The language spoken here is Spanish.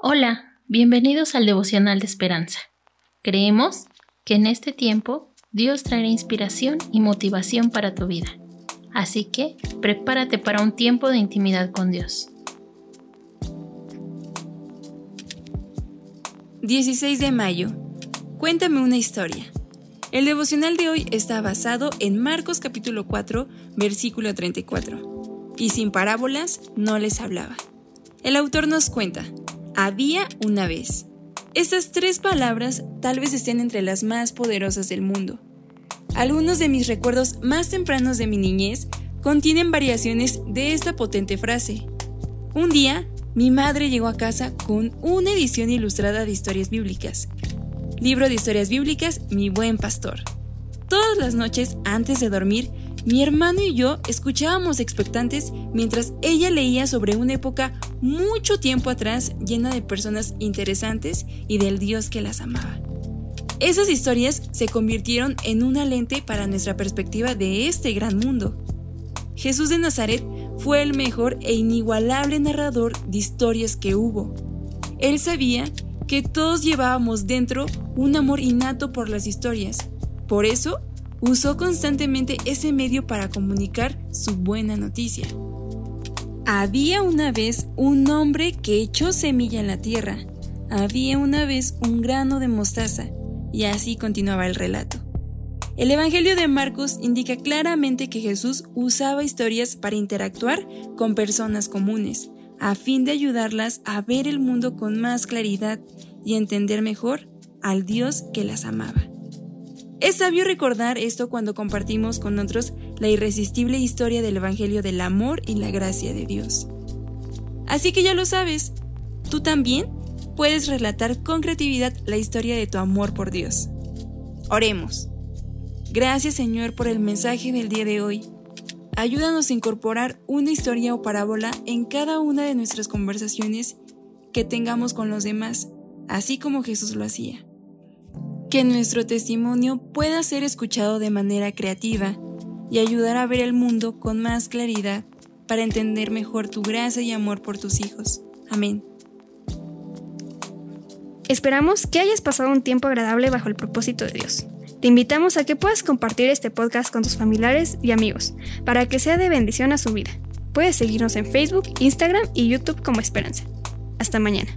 Hola, bienvenidos al devocional de esperanza. Creemos que en este tiempo Dios traerá inspiración y motivación para tu vida. Así que prepárate para un tiempo de intimidad con Dios. 16 de mayo. Cuéntame una historia. El devocional de hoy está basado en Marcos capítulo 4, versículo 34. Y sin parábolas no les hablaba. El autor nos cuenta, había una vez. Estas tres palabras tal vez estén entre las más poderosas del mundo. Algunos de mis recuerdos más tempranos de mi niñez contienen variaciones de esta potente frase. Un día, mi madre llegó a casa con una edición ilustrada de historias bíblicas. Libro de historias bíblicas, Mi buen pastor. Todas las noches, antes de dormir, mi hermano y yo escuchábamos expectantes mientras ella leía sobre una época mucho tiempo atrás llena de personas interesantes y del Dios que las amaba. Esas historias se convirtieron en una lente para nuestra perspectiva de este gran mundo. Jesús de Nazaret fue el mejor e inigualable narrador de historias que hubo. Él sabía que todos llevábamos dentro un amor innato por las historias. Por eso usó constantemente ese medio para comunicar su buena noticia. Había una vez un hombre que echó semilla en la tierra. Había una vez un grano de mostaza. Y así continuaba el relato. El Evangelio de Marcos indica claramente que Jesús usaba historias para interactuar con personas comunes, a fin de ayudarlas a ver el mundo con más claridad y entender mejor al Dios que las amaba. Es sabio recordar esto cuando compartimos con otros la irresistible historia del Evangelio del amor y la gracia de Dios. Así que ya lo sabes, tú también puedes relatar con creatividad la historia de tu amor por Dios. Oremos. Gracias Señor por el mensaje del día de hoy. Ayúdanos a incorporar una historia o parábola en cada una de nuestras conversaciones que tengamos con los demás, así como Jesús lo hacía que nuestro testimonio pueda ser escuchado de manera creativa y ayudar a ver el mundo con más claridad para entender mejor tu gracia y amor por tus hijos. Amén. Esperamos que hayas pasado un tiempo agradable bajo el propósito de Dios. Te invitamos a que puedas compartir este podcast con tus familiares y amigos para que sea de bendición a su vida. Puedes seguirnos en Facebook, Instagram y YouTube como Esperanza. Hasta mañana.